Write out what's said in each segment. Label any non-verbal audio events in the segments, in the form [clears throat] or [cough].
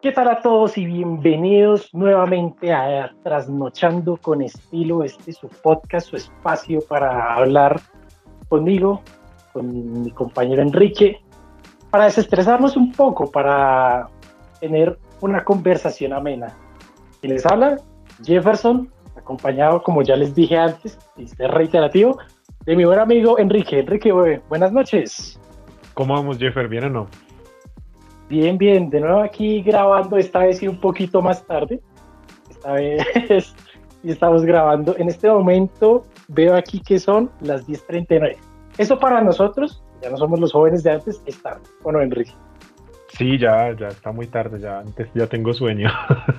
¿Qué tal a todos y bienvenidos nuevamente a Trasnochando con Estilo, este es su podcast, su espacio para hablar conmigo, con mi compañero Enrique, para desestresarnos un poco, para tener una conversación amena. Y les habla Jefferson, acompañado, como ya les dije antes, y es reiterativo, de mi buen amigo Enrique. Enrique, buenas noches. ¿Cómo vamos, Jeffer? ¿Bien o no? Bien, bien, de nuevo aquí grabando, esta vez y un poquito más tarde. Esta vez [laughs] y estamos grabando. En este momento veo aquí que son las 10.39. Eso para nosotros, ya no somos los jóvenes de antes, es tarde. Bueno, Enrique. Sí, ya, ya está muy tarde, ya antes ya tengo sueño.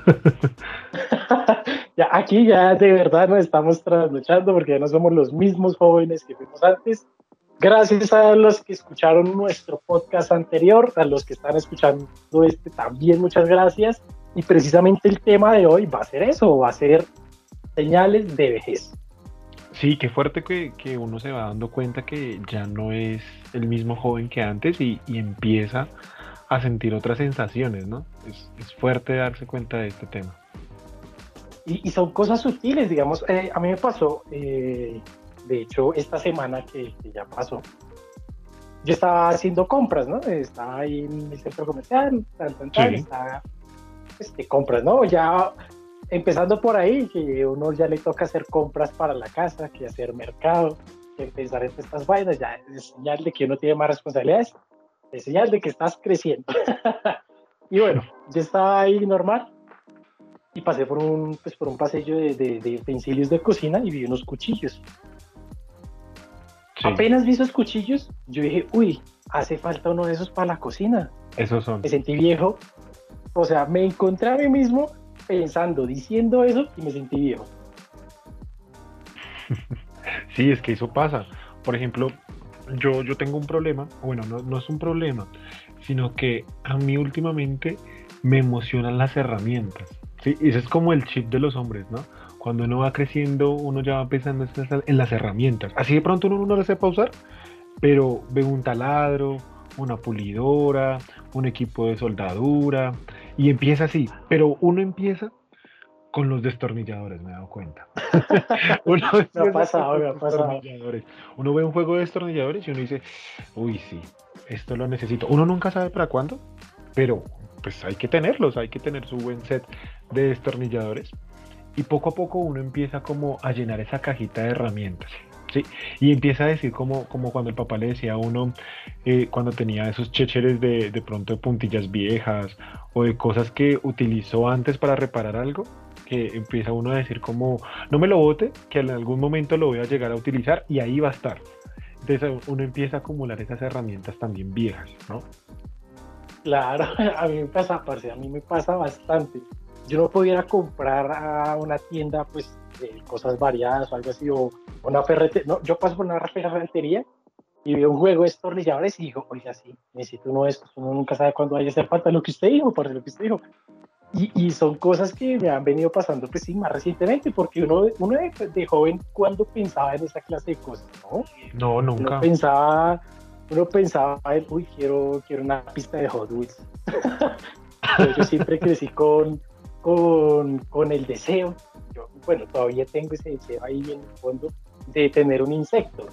[laughs] ya aquí ya de verdad nos estamos trasnochando porque ya no somos los mismos jóvenes que fuimos antes. Gracias a los que escucharon nuestro podcast anterior, a los que están escuchando este también muchas gracias. Y precisamente el tema de hoy va a ser eso, va a ser señales de vejez. Sí, qué fuerte que, que uno se va dando cuenta que ya no es el mismo joven que antes y, y empieza a sentir otras sensaciones, ¿no? Es, es, fuerte darse cuenta de este tema. Y, y son cosas sutiles, digamos, eh, a mí me pasó, eh, de hecho, esta semana que, ya pasó, yo estaba haciendo compras, ¿no? Estaba ahí en el centro comercial, tal, tal, tal, estaba este, compras, ¿no? Ya empezando por ahí, que uno ya le toca hacer compras para la casa, que hacer mercado, que pensar en estas vainas, ya es señal de que uno tiene más responsabilidades, es señal de que estás creciendo. [laughs] y bueno, yo estaba ahí normal y pasé por un, pues, por un pasillo de, de, de utensilios de cocina y vi unos cuchillos. Apenas vi esos cuchillos, yo dije, uy, hace falta uno de esos para la cocina. Esos son. Me sentí viejo. O sea, me encontré a mí mismo pensando, diciendo eso y me sentí viejo. [laughs] sí, es que eso pasa. Por ejemplo, yo, yo tengo un problema, bueno, no, no es un problema, sino que a mí últimamente me emocionan las herramientas. Sí, ese es como el chip de los hombres, ¿no? Cuando uno va creciendo, uno ya va pensando en las herramientas. Así de pronto uno no las sepa usar, pero ve un taladro, una pulidora, un equipo de soldadura, y empieza así. Pero uno empieza con los destornilladores, me he dado cuenta. [laughs] uno me ha pasado. Uno ve un juego de destornilladores y uno dice, uy, sí, esto lo necesito. Uno nunca sabe para cuándo, pero pues hay que tenerlos, hay que tener su buen set de destornilladores y poco a poco uno empieza como a llenar esa cajita de herramientas. ¿sí? Y empieza a decir como, como cuando el papá le decía a uno, eh, cuando tenía esos checheres de, de pronto de puntillas viejas o de cosas que utilizó antes para reparar algo, que empieza uno a decir como, no me lo bote, que en algún momento lo voy a llegar a utilizar y ahí va a estar. Entonces uno empieza a acumular esas herramientas también viejas, ¿no? Claro, [laughs] a mí me pasa, a mí me pasa bastante yo no pudiera comprar a una tienda pues de cosas variadas o algo así, o una ferretería, no, yo paso por una ferretería y veo un juego de destornilladores y digo, oiga, sí, necesito uno de estos, uno nunca sabe cuándo vaya a hacer falta lo que usted dijo, por lo que usted dijo. Y, y, son cosas que me han venido pasando, pues sí, más recientemente, porque uno, uno de, joven, cuando pensaba en esa clase de cosas? No, no nunca. Uno pensaba, uno pensaba, uy, quiero, quiero una pista de Hot Wheels. [laughs] yo siempre crecí con, con, con el deseo, yo, bueno, todavía tengo ese deseo ahí en el fondo de tener un insecto,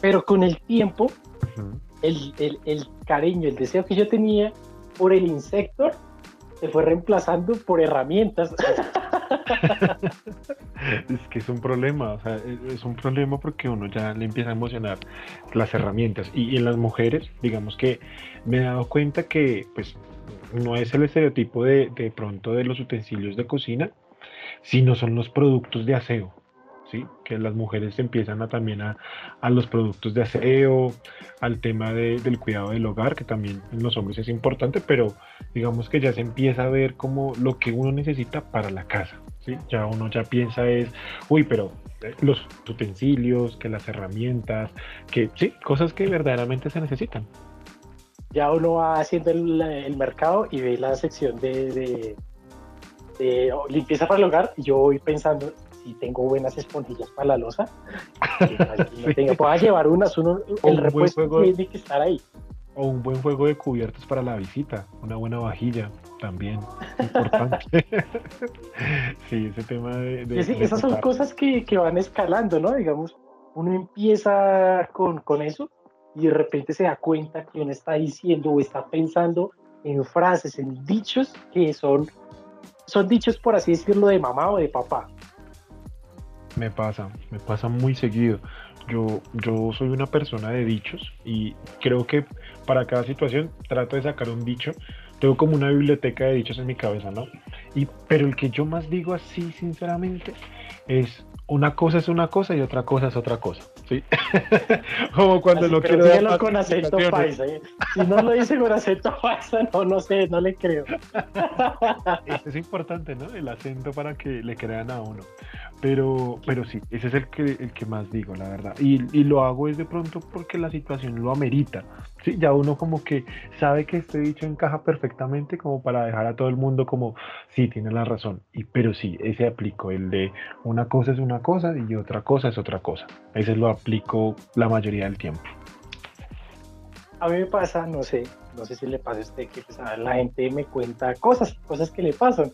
pero con el tiempo, el, el, el, cariño, el deseo que yo tenía por el insecto se fue reemplazando por herramientas. [laughs] es que es un problema, o sea, es un problema porque uno ya le empieza a emocionar las herramientas. Y, y en las mujeres, digamos que me he dado cuenta que, pues, no es el estereotipo de, de pronto de los utensilios de cocina, sino son los productos de aseo. ¿Sí? que las mujeres empiezan también a, a, los productos de aseo, al tema de, del cuidado del hogar, que también en los hombres es importante, pero digamos que ya se empieza a ver como lo que uno necesita para la casa. ¿sí? Ya uno ya piensa es, uy, pero eh, los utensilios, que las herramientas, que sí, cosas que verdaderamente se necesitan ya uno va haciendo el, mercado y ve la sección de, de, limpieza para el hogar y yo voy pensando si tengo buenas esponjillas para la losa, no [laughs] pueda llevar unas, uno, el repuesto tiene que estar ahí. O un buen juego de cubiertos para la visita, una buena vajilla, también. Importante. [laughs] sí, ese tema de... esas son cosas que, que, van escalando, ¿no? Digamos, uno empieza con, con eso y de repente se da cuenta que uno está diciendo o está pensando en frases, en dichos que son, son dichos, por así decirlo, de mamá o de papá. Me pasa, me pasa muy seguido. Yo, yo soy una persona de dichos y creo que para cada situación trato de sacar un dicho. Tengo como una biblioteca de dichos en mi cabeza, ¿no? Y, pero el que yo más digo así, sinceramente, es una cosa es una cosa y otra cosa es otra cosa. ¿Sí? [laughs] Como cuando lo quiero decir con acento paisa. ¿eh? Si no lo dice con acento paisa, no, no sé, no le creo. es importante, ¿no? El acento para que le crean a uno. Pero, pero sí, ese es el que, el que más digo, la verdad. Y, y lo hago es de pronto porque la situación lo amerita. Sí, ya uno como que sabe que este dicho encaja perfectamente como para dejar a todo el mundo como, sí, tiene la razón. Y, pero sí, ese aplico, el de una cosa es una cosa y otra cosa es otra cosa. Ese lo aplico la mayoría del tiempo. A mí me pasa, no sé, no sé si le pasa a usted que pues, la gente me cuenta cosas, cosas que le pasan.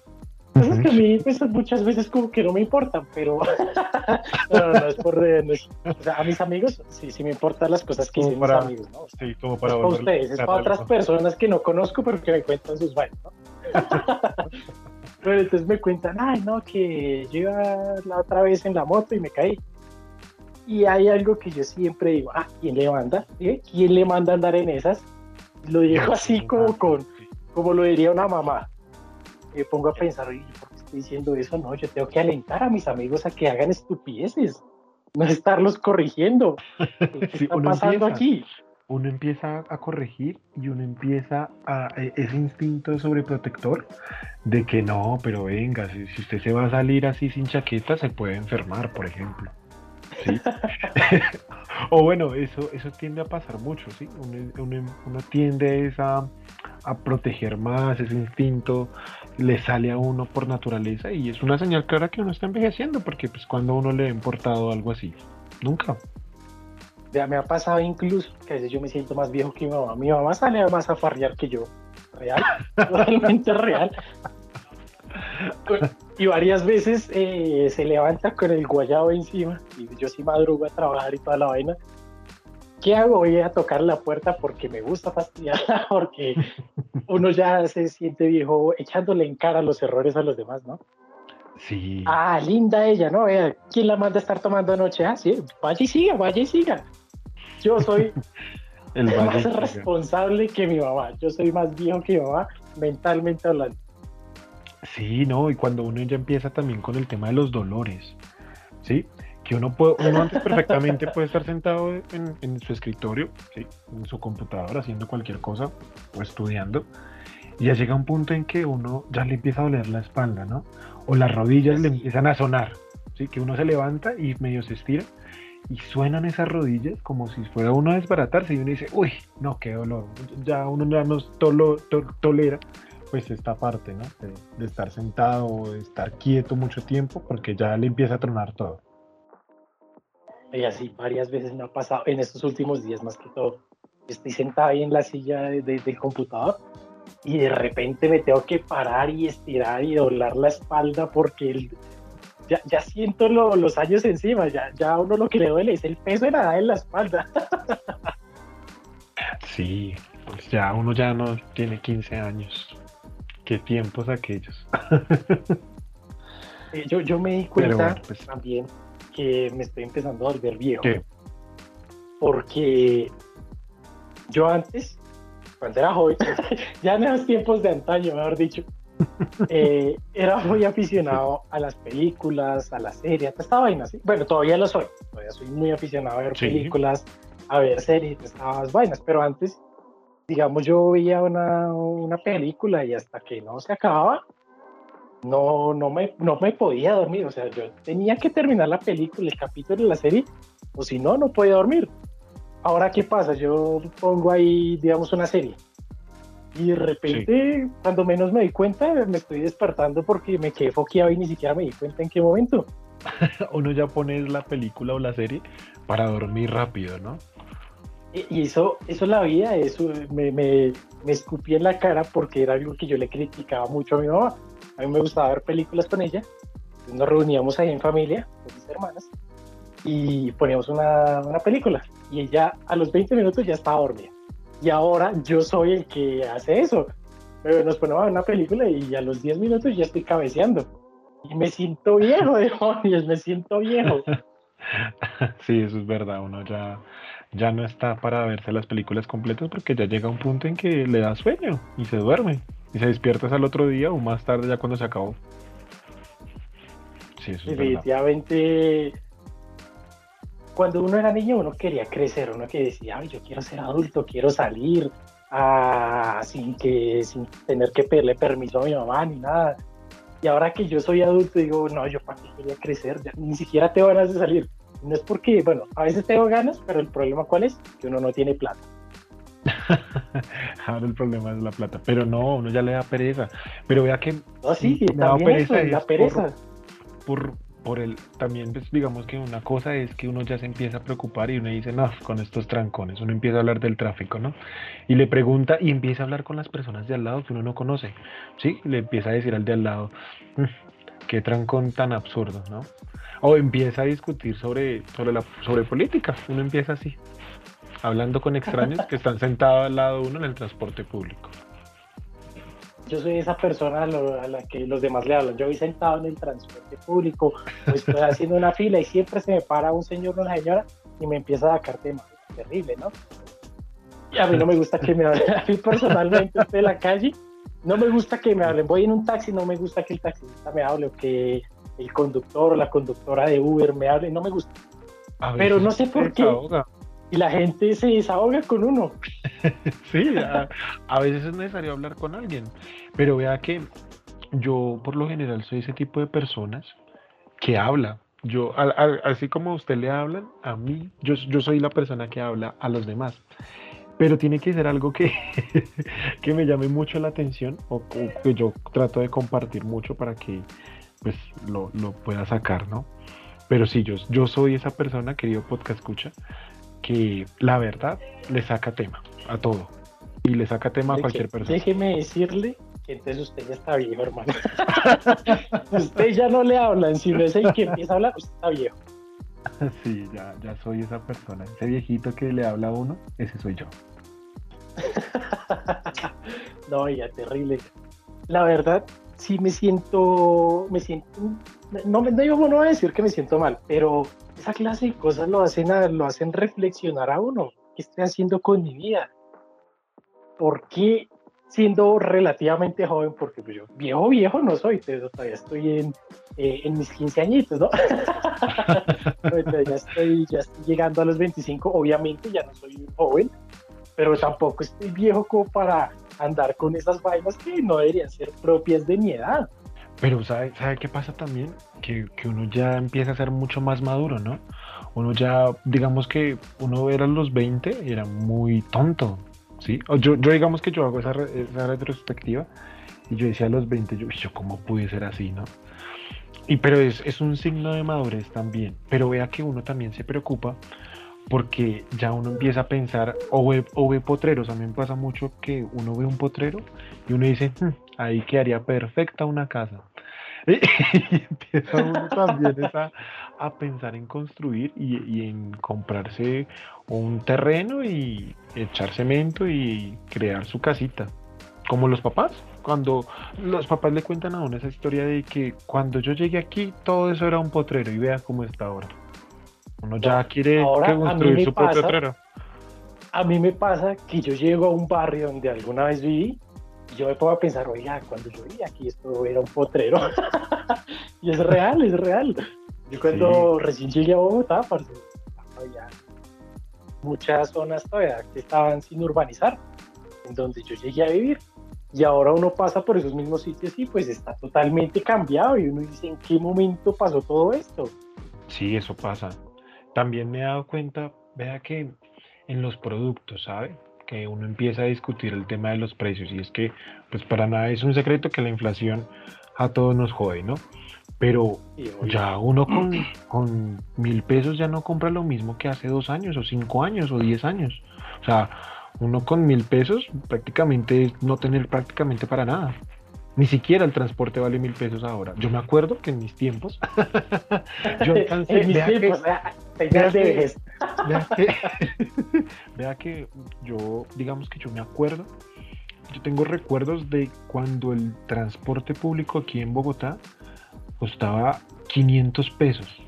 Que a mí [laughs] pues, muchas veces como que no me importan, pero [laughs] no, no, es por... o sea, a mis amigos sí, sí me importan las cosas que dicen mis amigos, ¿no? sí, como para... Es para ustedes, es para otras personas que no conozco, pero que me cuentan sus vainas, ¿no? [laughs] pero entonces me cuentan, ay, no, que yo iba la otra vez en la moto y me caí. Y hay algo que yo siempre digo, ah, ¿quién le manda? ¿Eh? ¿Quién le manda a andar en esas? Lo digo así como con, como lo diría una mamá me pongo a pensar, oye, ¿por diciendo eso? No, yo tengo que alentar a mis amigos a que hagan estupideces, no estarlos corrigiendo. [laughs] ¿Qué está pasando aquí? Uno empieza a corregir y uno empieza a e, ese instinto sobreprotector de que no, pero venga, si, usted se va a salir así sin chaqueta, se puede enfermar, por ejemplo. ¿sí? [laughs] o bueno, eso, eso tiende a pasar mucho, ¿sí? Uno, uno, tiende a, a, proteger más ese instinto le sale a uno por naturaleza y es una señal clara que uno está envejeciendo, porque pues cuando uno le ha importado algo así, nunca. Ya me ha pasado incluso que a veces yo me siento más viejo que mi mamá. Mi mamá sale más a farrear que yo. Real, [laughs] realmente real. Y varias veces eh, se levanta con el guayabo encima y yo sí madrugo a trabajar y toda la vaina. ¿Qué hago? Voy a tocar la puerta porque me gusta fastidiarla, [laughs] porque [laughs] uno ya se siente viejo echándole en cara los errores a los demás, ¿no? Sí. Ah, linda ella, ¿no? ¿Quién la manda a estar tomando anoche? Ah, sí, vaya y siga, vaya y siga. Yo soy [laughs] el más responsable que mi mamá. Yo soy más viejo que mi mamá, mentalmente hablando. Sí, no, y cuando uno ya empieza también con el tema de los dolores, ¿sí? Que uno, puede, uno antes [laughs] perfectamente puede estar sentado en, su escritorio, en su computadora, haciendo cualquier cosa o estudiando, y ya llega un punto en que uno ya le empieza a doler la espalda, ¿no? O las rodillas le empiezan a sonar, ¿sí? Que uno se levanta y medio se estira y suenan esas rodillas como si fuera uno a desbaratarse y uno dice, uy, no, qué dolor, ya uno ya no tolera pues esta parte, ¿no? De, de estar sentado o de estar quieto mucho tiempo porque ya le empieza a tronar todo. Y así varias veces me ha pasado en estos últimos días, más que todo. Estoy sentada ahí en la silla del computador y de repente me tengo que parar y estirar y doblar la espalda porque ya, ya, siento los años encima, ya, ya uno lo que le duele es el peso de nada en la espalda. [laughs] Sí, pues ya uno ya no tiene 15 años. Qué tiempos aquellos. [laughs] yo, yo me di cuenta pues también que me estoy empezando a volver viejo. Porque yo antes, cuando era joven, [laughs] ya en los tiempos de antaño, mejor dicho, [laughs] eh, era muy aficionado a las películas, a las series, a esta vaina, ¿sí? Bueno, todavía lo soy, todavía soy muy aficionado a ver películas, a ver series, estas vainas, pero antes, digamos, yo veía una, una película y hasta que no se acababa, no, no, me, no me podía dormir. O sea, yo tenía que terminar la película, el capítulo de la serie, o si no, no podía dormir. Ahora, ¿qué pasa? Yo pongo ahí, digamos, una serie. Y de repente, cuando menos me di cuenta, me estoy despertando porque me quedé foqueado y ni siquiera me di cuenta en qué momento. [laughs] Uno ya pone la película o la serie para dormir rápido, ¿no? Y eso, eso es la vida, eso me, me, me escupí en la cara porque era algo que yo le criticaba mucho a mi mamá. A mí me gustaba ver películas con ella. Nos reuníamos ahí en familia, con mis hermanas, y poníamos una, una película. Y ella a los 20 minutos ya estaba dormida. Y ahora yo soy el que hace eso. Nos ponemos a ver una película y a los 10 minutos ya estoy cabeceando. Y me siento viejo, [laughs] demonios, me siento viejo. [laughs] Sí, eso es verdad. Uno ya ya no está para verse las películas completas porque ya llega un punto en que le da sueño y se duerme y se despierta al otro día o más tarde ya cuando se acabó. Sí, eso es Definitivamente, cuando uno era niño uno quería crecer, uno que decía, Ay, yo quiero ser adulto, quiero salir ah, sin, que, sin tener que pedirle permiso a mi mamá ni nada. Y ahora que yo soy adulto digo, no, yo para qué quería crecer, ni siquiera te van a salir no es porque, bueno, a veces tengo ganas, pero el problema cuál es? Que uno no tiene plata. [laughs] Ahora el problema es la plata, pero no, uno ya le da pereza. Pero vea que no, sí, me da pereza, la pereza. Por, por, el, también pues, digamos que una cosa es que uno ya se empieza a preocupar y uno dice, no, con estos trancones, uno empieza a hablar del tráfico, ¿no? Y le pregunta y empieza a hablar con las personas de al lado que uno no conoce, ¿sí? Le empieza a decir al de al lado, mm, qué trancón tan absurdo, ¿no? O empieza a discutir sobre, sobre, la, sobre política. Uno empieza así, hablando con extraños que están sentados al lado de uno en el transporte público. Yo soy esa persona a, la que los demás le hablan. Yo voy sentado en el transporte público, estoy haciendo una fila y siempre se me para un señor o una señora y me empieza a sacar temas. Terrible, ¿no? Y a mí no me gusta que me hablen. A mí personalmente en la calle, no me gusta que me hablen. Voy en un taxi, no me gusta que el taxista me hable o que el conductor o la conductora de Uber me hable, no me gusta. Pero no sé por qué. Y la gente se desahoga con uno. [laughs] sí, a, veces es necesario hablar con alguien. Pero vea que yo por lo general soy ese tipo de personas que habla. Yo, así como a usted le hablan, a mí, yo, yo soy la persona que habla a los demás pero tiene que ser algo que, [laughs] que me llame mucho la atención o, que yo trato de compartir mucho para que pues lo, pueda sacar, ¿no? Pero sí, yo, yo soy esa persona, querido podcast escucha, que la verdad le saca tema a todo. Y le saca tema a cualquier persona. Déjeme decirle que entonces usted ya está viejo, hermano. [laughs] usted ya no le hablan, si no es el que empieza a hablar, usted está viejo. [laughs] Sí, ya, ya soy esa persona. Ese viejito que le habla a uno, ese soy yo. [laughs] no, ya terrible. La verdad, sí me siento, me siento, no, me no, no voy a decir que me siento mal, pero esa clase de cosas lo hacen, lo hacen reflexionar a uno. ¿Qué estoy haciendo con mi vida? ¿Por qué siendo relativamente joven? Porque pues, yo viejo, viejo no soy, todavía estoy en, eh, en mis 15 añitos, ¿no? [laughs] ya, estoy, ya estoy llegando a los 25, obviamente ya no soy joven, pero tampoco estoy viejo como para andar con esas vainas que no deberían ser propias de mi edad. Pero ¿sabe, ¿sabe qué pasa también? Que, que, uno ya empieza a ser mucho más maduro, ¿no? Uno ya, digamos que uno era los 20 y era muy tonto, ¿sí? O yo, yo digamos que yo hago esa, esa retrospectiva y yo decía a los 20, yo, yo ¿cómo pude ser así, no? Y pero es, es un signo de madurez también. Pero vea que uno también se preocupa porque ya uno empieza a pensar o ve, o ve potreros. A mí me pasa mucho que uno ve un potrero y uno dice, hmm, ahí quedaría perfecta una casa. [laughs] y empieza uno también a, pensar en construir y, en comprarse un terreno y echar cemento y crear su casita. Como los papás, cuando los papás le cuentan a uno esa historia de que cuando yo llegué aquí todo eso era un potrero y vea cómo está ahora. Uno ya quiere construir su propio terreno. A mí me pasa que yo llego a un barrio donde alguna vez viví y yo me pongo a pensar, oiga, cuando yo vivía aquí esto era un potrero. [laughs] y es real, es real. Yo cuando recién llegué a Bogotá, había muchas zonas todavía que estaban sin urbanizar, en donde yo llegué a vivir. Y ahora uno pasa por esos mismos sitios y pues está totalmente cambiado y uno dice, ¿en qué momento pasó todo esto? Sí, eso pasa. También me he dado cuenta, vea que en los productos, ¿sabe? que uno empieza a discutir el tema de los precios y es que pues para nada es un secreto que la inflación a todos nos jode, ¿no? Pero ya uno con, [clears throat] con mil pesos ya no compra lo mismo que hace dos años o cinco años o diez años. O sea, uno con mil pesos prácticamente es no tener prácticamente para nada. Ni siquiera el transporte vale mil pesos ahora. Yo me acuerdo que en mis tiempos. [laughs] yo alcancé. en mis tiempos, que, de vea, que, vea que yo, digamos que yo me acuerdo. Yo tengo recuerdos de cuando el transporte público aquí en Bogotá costaba 500 pesos.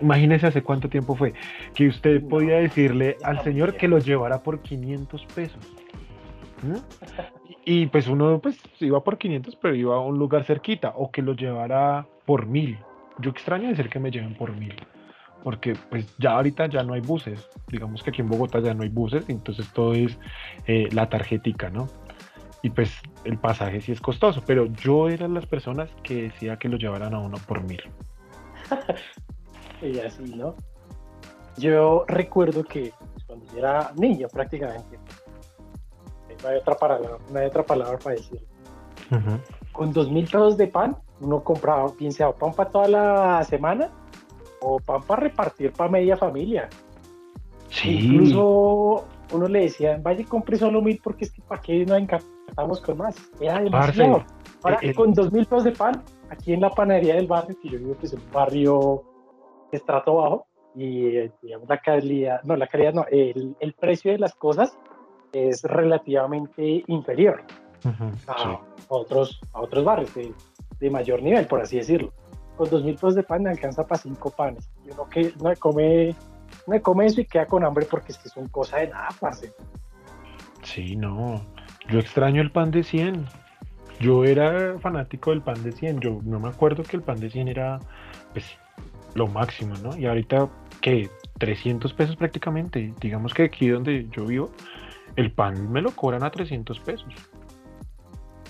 Imagínese hace cuánto tiempo fue que usted podía decirle al señor que lo llevara por 500 pesos. Y pues uno pues iba por 500, pero iba a un lugar cerquita, o que lo llevara por mil. Yo extraño decir que me lleven por mil, porque pues ya ahorita ya no hay buses. Digamos que aquí en Bogotá ya no hay buses, entonces todo es eh, la tarjetica, ¿no? Y pues el pasaje sí es costoso, pero yo era las personas que decía que lo llevaran a uno por mil. [laughs] y así, ¿no? Yo recuerdo que cuando yo era niño prácticamente, no hay otra palabra, no hay otra palabra para decir. Con dos mil pesos de pan, uno compraba, sea pan para toda la semana o pan para repartir para media familia. Sí. Incluso uno le decía, vaya y compre solo mil porque es que para qué nos encantamos con más. Era demasiado. Ahora, eh, con dos mil pesos de pan, aquí en la panadería del barrio, que yo vivo que es un barrio estrato bajo, y eh, digamos la calidad, no, la calidad no, el, el precio de las cosas es relativamente inferior a, otros, a otros barrios de, de, mayor nivel, por así decirlo. Con dos mil pesos de pan alcanza para cinco panes. Y uno que no come, no come eso y queda con hambre porque es que es un cosa de nada, parce. Sí, no. Yo extraño el pan de 100. Yo era fanático del pan de 100. Yo no me acuerdo que el pan de 100 era pues, lo máximo, ¿no? Y ahorita, ¿qué? 300 pesos prácticamente. Digamos que aquí donde yo vivo, el pan me lo cobran a 300 pesos.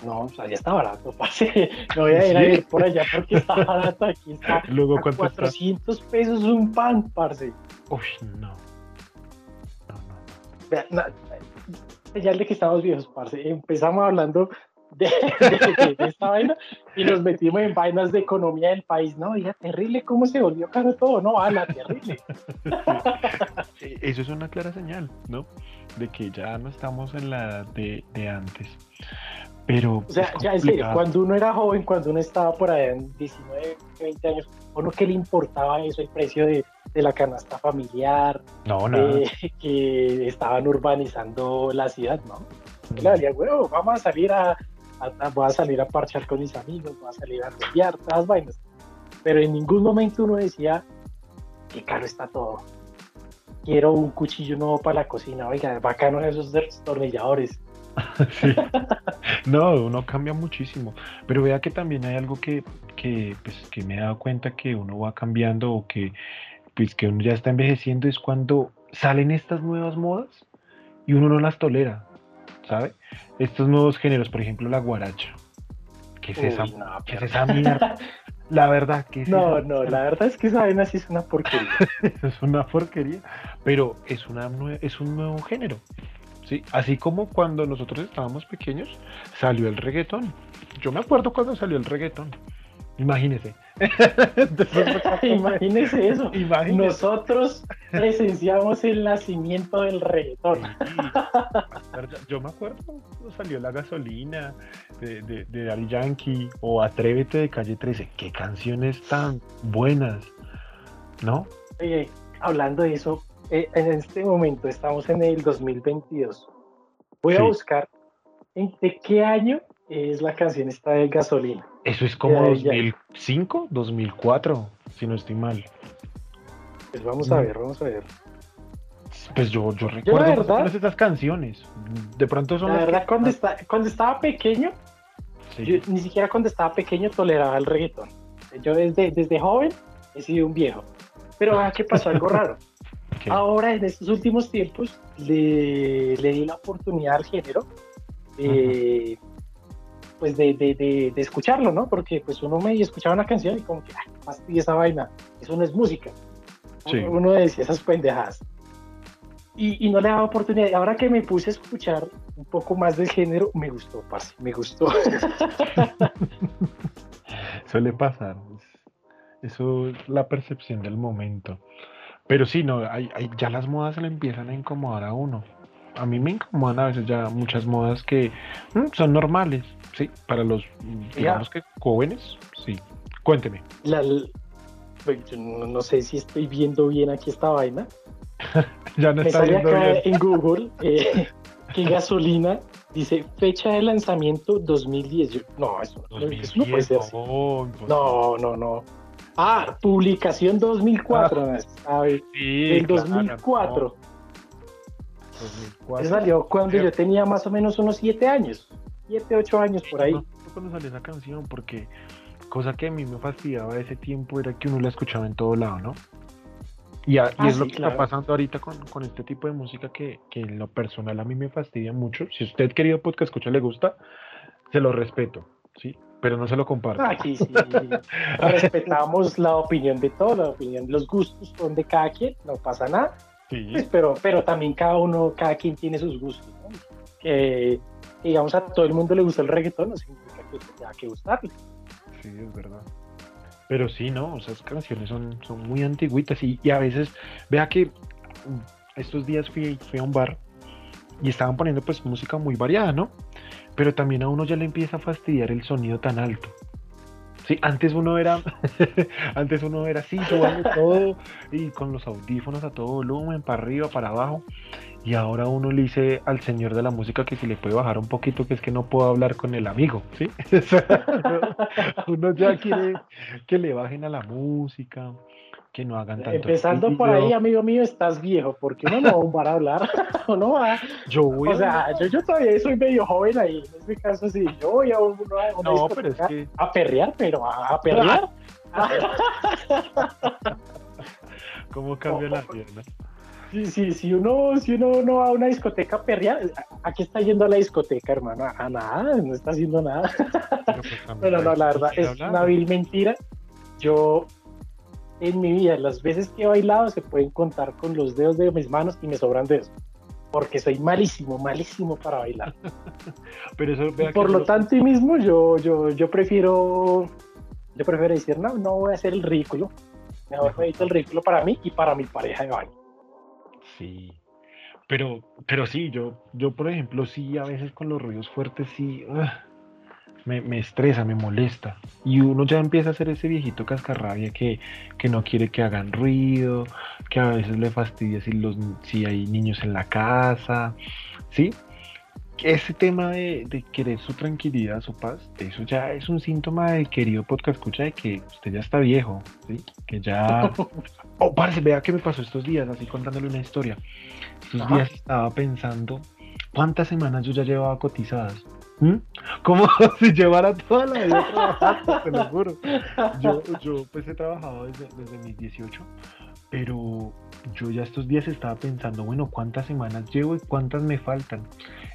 No, o sea, ya está barato, [laughs] pase. No voy a ir a ir por allá porque está barato. Aquí está. [laughs] Luego, ¿cuánto 400 pesos un pan, parce. Uy, no. No, no. ya de que estamos viejos, parce. Empezamos hablando de, esta vaina y nos metimos en vainas de economía del país. No, ya terrible cómo se volvió caro todo, no, ala, terrible. [laughs] Eso es una clara señal, ¿no? De que ya no estamos en la edad de, antes. Pero. O sea, ya en serio, cuando uno era joven, cuando uno estaba por allá en 19, 20 años, ¿o no que le importaba eso, el precio de, la canasta familiar? No, nada. [laughs] que estaban urbanizando la ciudad, ¿no? Claro, ya, bueno, vamos a salir a, voy a salir a parchar con mis amigos, voy a salir a todas las vainas. Pero en ningún momento uno decía, qué caro está todo. Quiero un cuchillo nuevo para la cocina, oiga, bacano esos destornilladores. [laughs] sí. No, uno cambia muchísimo. Pero vea que también hay algo que, que, pues, que me he dado cuenta que uno va cambiando o que, pues, que uno ya está envejeciendo es cuando salen estas nuevas modas y uno no las tolera. ¿sabe? Estos nuevos géneros, por ejemplo, la guaracha. ¿Qué es esa? ¿Qué es esa mierda? [laughs] La verdad que No, no, la verdad es que esa vaina sí es una porquería. [laughs] es una porquería, pero es, una, es un nuevo género. ¿sí? Así como cuando nosotros estábamos pequeños salió el reggaetón. Yo me acuerdo cuando salió el reggaetón. Imagínese. [laughs] [laughs] Imagínese eso. Nosotros presenciamos el nacimiento del reggaetón. Yo me acuerdo cuando salió la gasolina de, de, de Yankee o Atrévete de Calle 13. Qué canciones tan buenas, ¿no? Oye, hablando de eso, eh, en este momento estamos en el 2022. Voy a buscar en de qué año es la canción esta de gasolina. Eso es como 2005, 2004, si no estoy mal. Pues vamos a ver, vamos a ver. Pues yo, yo recuerdo yo esas canciones. De pronto son La verdad, cuando, cuando estaba pequeño, yo ni siquiera cuando estaba pequeño toleraba el reggaetón. Yo desde, desde joven he sido un viejo. Pero ¿a qué pasó? Algo raro. [laughs] Ahora, en estos últimos tiempos, le, le di la oportunidad al género. Eh, pues de, de, de, escucharlo, ¿no? Porque pues uno me escuchaba una canción y como que, y esa vaina, eso no es música. Uno decía esas pendejadas. y, no le daba oportunidad. Ahora que me puse a escuchar un poco más del género, me gustó, parce, me gustó. [laughs] Suele pasar. Eso es la percepción del momento. Pero sí, no, hay, ya las modas le empiezan a incomodar a uno. A mí me incomodan a veces ya muchas modas que mm, son normales, sí, para los, digamos que jóvenes, sí. Cuénteme. Pues, no, sé si estoy viendo bien aquí esta vaina. [laughs] ya no está viendo bien. en Google eh, que gasolina dice fecha de lanzamiento 2010. No, eso, no puede ser. no, no, no. Ah, publicación 2004. [laughs] Ah, sí, el 2004. 2004. salió cuando yo tenía más o menos unos 7 años. 7, 8 años por ahí. No, cuando salió esa canción, porque cosa que a mí me fastidiaba ese tiempo era que uno la escuchaba en todo lado, ¿no? Y, ah, es lo que está pasando ahorita con, con, este tipo de música que, que, en lo personal a mí me fastidia mucho. Si usted, querido podcast, escucha, le gusta, se lo respeto, ¿sí? pero no se lo comparto. Aquí [laughs] sí, respetamos la opinión de todos, la opinión, los gustos son de cada quien, no pasa nada. Sí. Pues, pero, pero también cada uno, cada quien tiene sus gustos. Que, digamos, a todo el mundo le gusta el reggaetón, no significa que tenga que gustarle. Sí, es verdad. Pero sí, ¿no? Esas canciones son, son muy antiguitas y, y a veces, vea que estos días fui, fui a un bar y estaban poniendo pues música muy variada, ¿no? pero también a uno ya le empieza a fastidiar el sonido tan alto. Sí, antes uno era, [laughs] antes uno era así, subando todo y con los audífonos a todo volumen, para arriba, para abajo. Y ahora uno le dice al señor de la música que si le puede bajar un poquito, que es que no puedo hablar con el amigo, ¿sí? [laughs] uno ya quiere que le bajen a la música, que no hagan tanto. Empezando por ahí, amigo mío, estás viejo, porque uno no va a hablar, [laughs] o no va. Yo voy o sea, yo, yo, todavía soy medio joven ahí, en este caso sí, yo voy a, una, no, pero es que... a perrear, pero a, perrear. [laughs] ¿Cómo cambia la pierna? Sí, sí, si uno, si uno no va a una discoteca a perrear, aquí está yendo a la discoteca, hermano, a nada, no está haciendo nada. Pero, pues, no, no, la verdad, es una vil mentira. Yo en mi vida, las veces que he bailado se pueden contar con los dedos de mis manos y me sobran dedos. Porque soy malísimo, malísimo para bailar. [laughs] Pero eso, por lo tanto, y mismo yo, yo, yo prefiero yo prefiero decir, no, no voy a hacer el ridículo. Mejor me el ridículo para mí y para mi pareja de baño. Sí. Pero, pero sí, yo, yo por ejemplo, sí, a veces con los ruidos fuertes, sí me, estresa, me molesta. Y uno ya empieza a ser ese viejito cascarrabia que, que no quiere que hagan ruido, que a veces le fastidia si, los, si hay niños en la casa, ¿sí? Ese tema de, querer su tranquilidad, su paz, eso ya es un síntoma del querido podcast escucha de que usted ya está viejo, ¿sí? Que ya... [laughs] Oh, parece, vea qué me pasó estos días, así contándole una historia. Estos días estaba pensando cuántas semanas yo ya llevaba cotizadas ¿Mm? Como si [laughs] llevara toda la vida trabajando, te lo juro. Yo, yo pues he trabajado desde, desde mis 18, pero yo ya estos días estaba pensando, bueno, ¿cuántas semanas llevo y cuántas me faltan?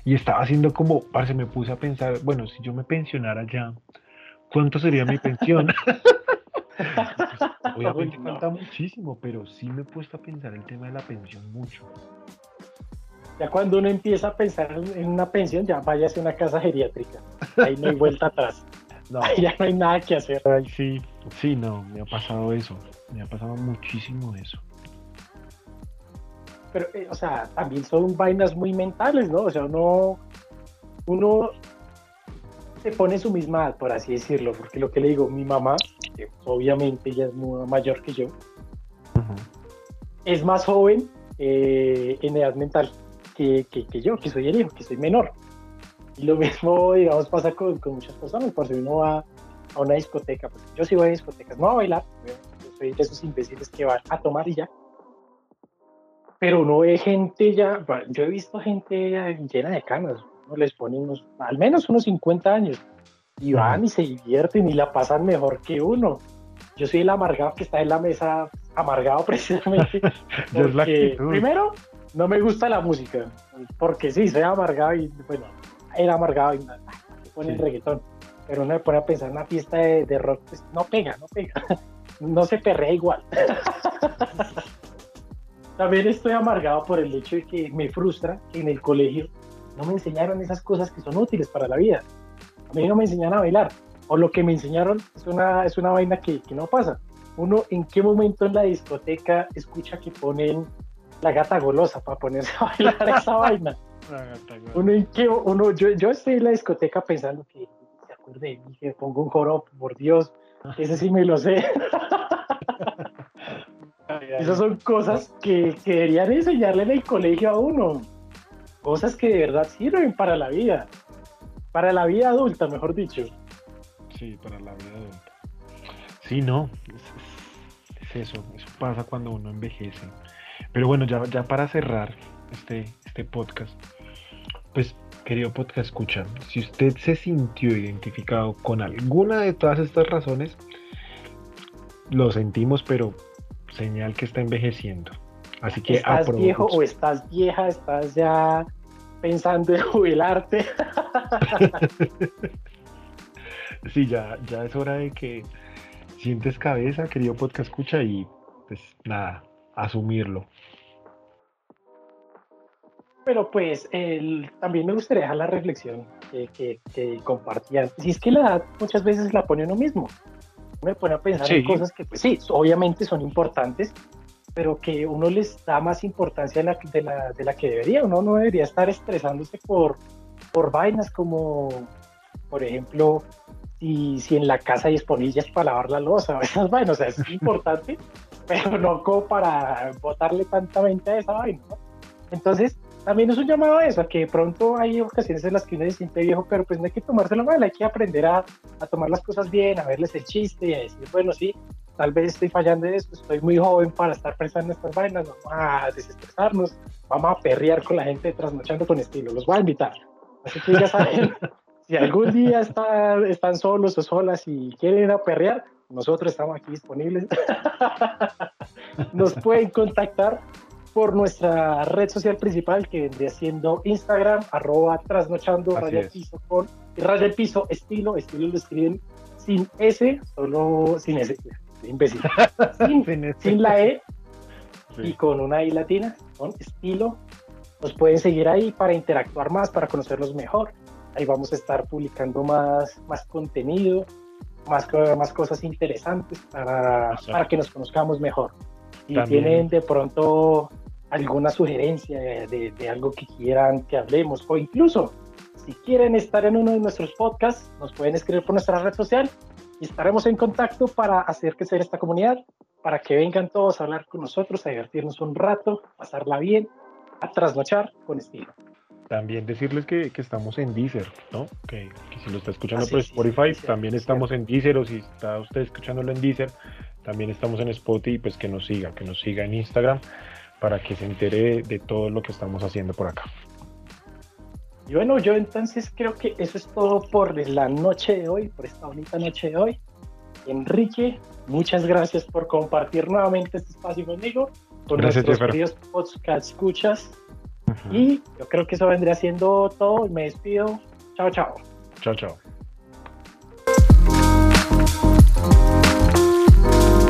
Y estaba haciendo como, parce, me puse a pensar, bueno, si yo me pensionara ya, ¿cuánto sería mi pensión? [laughs] obviamente falta muchísimo, pero sí me he puesto a pensar el tema de la pensión mucho. Ya cuando uno empieza a pensar en una pensión, ya vaya a una casa geriátrica. Ahí no hay vuelta atrás. [laughs] No. Ahí ya no hay nada que hacer. sí, sí, no, me ha pasado eso. Me ha pasado muchísimo eso. Pero, eh, o sea, también son vainas muy mentales, ¿no? O sea, uno, uno se pone su misma por así decirlo, porque lo que le digo, mi mamá, que obviamente ella es muy mayor que yo, es más joven eh, en edad mental que, yo, que soy el hijo, que soy menor. Y lo mismo, [laughs] digamos, pasa con, con muchas personas. Por si uno va a una discoteca, pues yo sí voy a discotecas, no a bailar, yo soy de esos imbéciles que van a tomar y ya. Pero uno ve gente ya, yo he visto gente llena de canas, no les ponen unos, al menos unos 50 años, y van y se divierten y la pasan mejor que uno. Yo soy el amargado que está en la mesa, amargado [laughs] precisamente. [laughs] porque, primero, no me gusta la música, porque sí, soy amargado y, bueno, era amargado y nada, pone el reggaetón, pero uno me pone a pensar en una fiesta de, rock, pues no pega, no pega, [laughs] no se perrea igual. [laughs] también estoy amargado por el hecho de que me frustra que en el colegio no me enseñaron esas cosas que son útiles para la vida. A mí no me enseñaron a bailar, o lo que me enseñaron es una, es una vaina que, que no pasa. Uno, ¿en qué momento en la discoteca escucha que ponen la gata golosa para ponerse a bailar [laughs] esa vaina? Uno, ¿en qué, uno yo, yo estoy en la discoteca pensando que se acuerde y que pongo un joropo, por Dios, ese sí me lo sé. [laughs] Esas son cosas que, que, deberían enseñarle en el colegio a uno. Cosas que de verdad sirven para la vida. Para la vida adulta, mejor dicho. Sí, para la vida adulta. Sí, no. Es, eso. Eso pasa cuando uno envejece. Pero bueno, ya, ya para cerrar este, este podcast, pues querido podcast escucha, si usted se sintió identificado con alguna de todas estas razones, lo sentimos, pero señal que está envejeciendo. Así que estás viejo o estás vieja, estás ya pensando en jubilarte. [laughs] sí, ya, ya es hora de que sientes cabeza, querido podcast escucha, y pues nada, asumirlo. Pero pues el, también me gustaría dejar la reflexión que, que, que compartían. Si es que la edad muchas veces la pone uno mismo me pone a pensar en cosas que, pues sí, obviamente son importantes, pero que uno les da más importancia de la, de la, de la que debería. Uno no debería estar estresándose por, por vainas como, por ejemplo, si, si en la casa hay esponillas para lavar la losa, [laughs] esas vainas, o sea, es importante, pero no como para botarle tanta mente a esa vaina. Entonces, también es un llamado a eso, que de pronto hay ocasiones en las que uno se siente viejo, pero pues no hay que tomárselo mal, hay que aprender a, a tomar las cosas bien, a verles el chiste y a decir, bueno, sí, tal vez estoy fallando en esto, estoy muy joven para estar pensando en estas vainas, vamos a desestresarnos, vamos a perrear con la gente trasnochando con estilo, los voy a invitar. Así que ya saben, [laughs] si algún día está, están solos o solas y quieren ir a perrear, nosotros estamos aquí disponibles. [laughs] Nos pueden contactar por nuestra red social principal que vendría siendo Instagram, arroba trasnochando, raya piso con raya piso estilo, estilo lo escriben sin S, solo sin S, imbécil, [laughs] sin, sin, la E y con una I latina, con estilo. Nos pueden seguir ahí para interactuar más, para conocerlos mejor. Ahí vamos a estar publicando más, más contenido, más, más cosas interesantes para, para que nos conozcamos mejor. Si tienen de pronto alguna sugerencia de, de, algo que quieran que hablemos o incluso si quieren estar en uno de nuestros podcasts, nos pueden escribir por nuestra red social y estaremos en contacto para hacer crecer esta comunidad, para que vengan todos a hablar con nosotros, a divertirnos un rato, pasarla bien, a trasnochar con estilo. También decirles que, que estamos en Deezer, ¿no? Que, que si lo está escuchando por Spotify, también estamos en Deezer o si está usted escuchándolo en Deezer, también estamos en Spotify, pues que nos siga, que nos siga en Instagram para que se entere de todo lo que estamos haciendo por acá. Y bueno, yo entonces creo que eso es todo por la noche de hoy, por esta bonita noche de hoy. Enrique, muchas gracias por compartir nuevamente este espacio conmigo, con gracias, nuestros queridos podcast escuchas. Y yo creo que eso vendría siendo todo. Me despido. Chao, chao. Chao, chao.